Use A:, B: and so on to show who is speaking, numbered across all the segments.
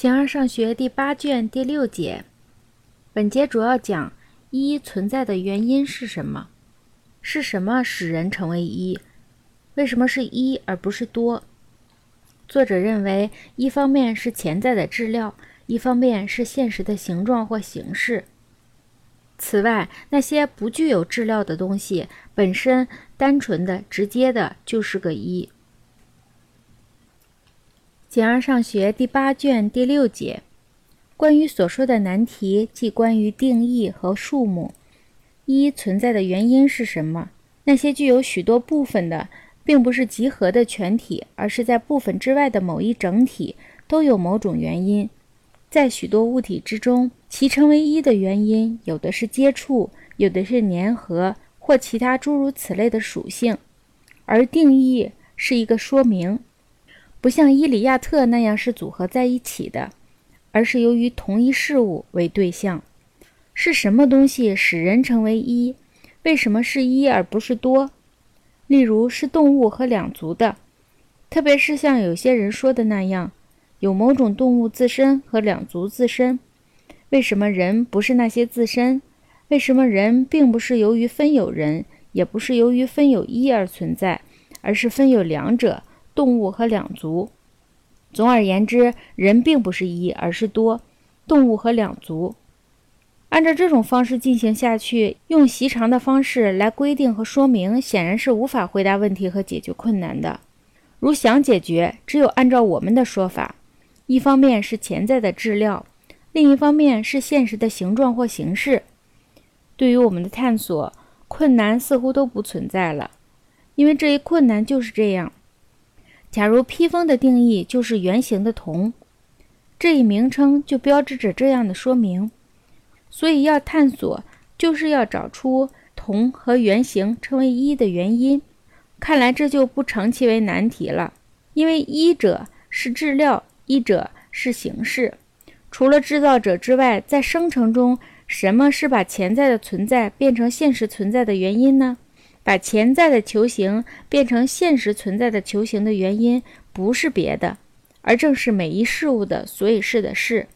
A: 形而上学第八卷第六节，本节主要讲一存在的原因是什么？是什么使人成为一？为什么是一而不是多？作者认为，一方面是潜在的质料，一方面是现实的形状或形式。此外，那些不具有质料的东西本身单纯的、直接的，就是个一。简而上学第八卷第六节，关于所说的难题，即关于定义和数目。一存在的原因是什么？那些具有许多部分的，并不是集合的全体，而是在部分之外的某一整体，都有某种原因。在许多物体之中，其成为一的原因，有的是接触，有的是粘合，或其他诸如此类的属性。而定义是一个说明。不像伊里亚特那样是组合在一起的，而是由于同一事物为对象。是什么东西使人成为一？为什么是一而不是多？例如是动物和两足的，特别是像有些人说的那样，有某种动物自身和两足自身。为什么人不是那些自身？为什么人并不是由于分有人，也不是由于分有一而存在，而是分有两者？动物和两足。总而言之，人并不是一，而是多。动物和两足。按照这种方式进行下去，用习常的方式来规定和说明，显然是无法回答问题和解决困难的。如想解决，只有按照我们的说法：一方面是潜在的质料，另一方面是现实的形状或形式。对于我们的探索，困难似乎都不存在了，因为这一困难就是这样。假如披风的定义就是圆形的铜，这一名称就标志着这样的说明。所以要探索，就是要找出铜和圆形成为一的原因。看来这就不成其为难题了，因为一者是质料，一者是形式。除了制造者之外，在生成中，什么是把潜在的存在变成现实存在的原因呢？把潜在的球形变成现实存在的球形的原因，不是别的，而正是每一事物的所以是的事。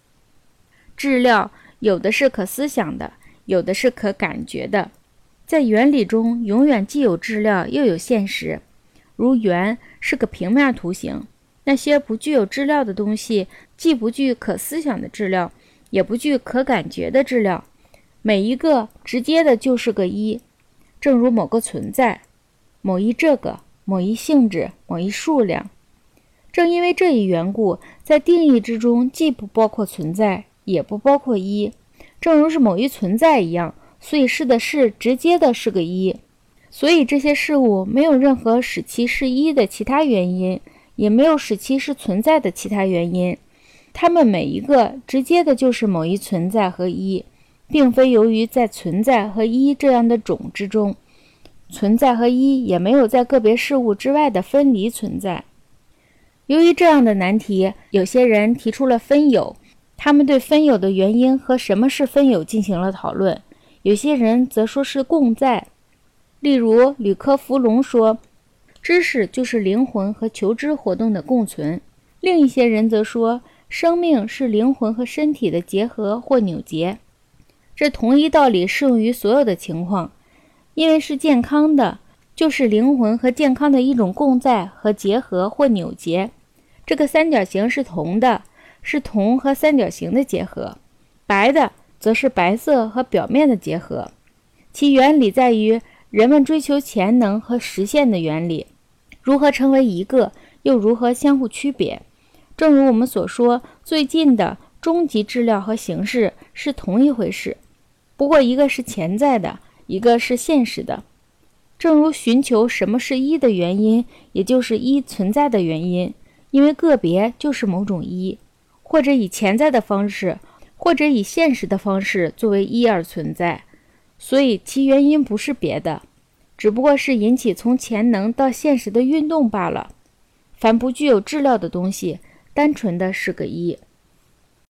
A: 质料有的是可思想的，有的是可感觉的。在原理中，永远既有质料又有现实。如圆是个平面图形，那些不具有质料的东西，既不具可思想的质料，也不具可感觉的质料。每一个直接的就是个一。正如某个存在，某一这个，某一性质，某一数量。正因为这一缘故，在定义之中，既不包括存在，也不包括一。正如是某一存在一样，所以是的是直接的是个一。所以这些事物没有任何使其是一的其他原因，也没有使其是存在的其他原因。它们每一个直接的就是某一存在和一。并非由于在存在和一这样的种之中，存在和一也没有在个别事物之外的分离存在。由于这样的难题，有些人提出了分有，他们对分有的原因和什么是分有进行了讨论；有些人则说是共在。例如，吕克弗龙说，知识就是灵魂和求知活动的共存；另一些人则说，生命是灵魂和身体的结合或扭结。这同一道理适用于所有的情况，因为是健康的，就是灵魂和健康的一种共在和结合或扭结。这个三角形是铜的，是铜和三角形的结合；白的则是白色和表面的结合。其原理在于人们追求潜能和实现的原理。如何成为一个，又如何相互区别？正如我们所说，最近的终极质料和形式是同一回事。不过，一个是潜在的，一个是现实的。正如寻求什么是一的原因，也就是一存在的原因，因为个别就是某种一，或者以潜在的方式，或者以现实的方式作为一而存在，所以其原因不是别的，只不过是引起从潜能到现实的运动罢了。凡不具有质料的东西，单纯的是个一。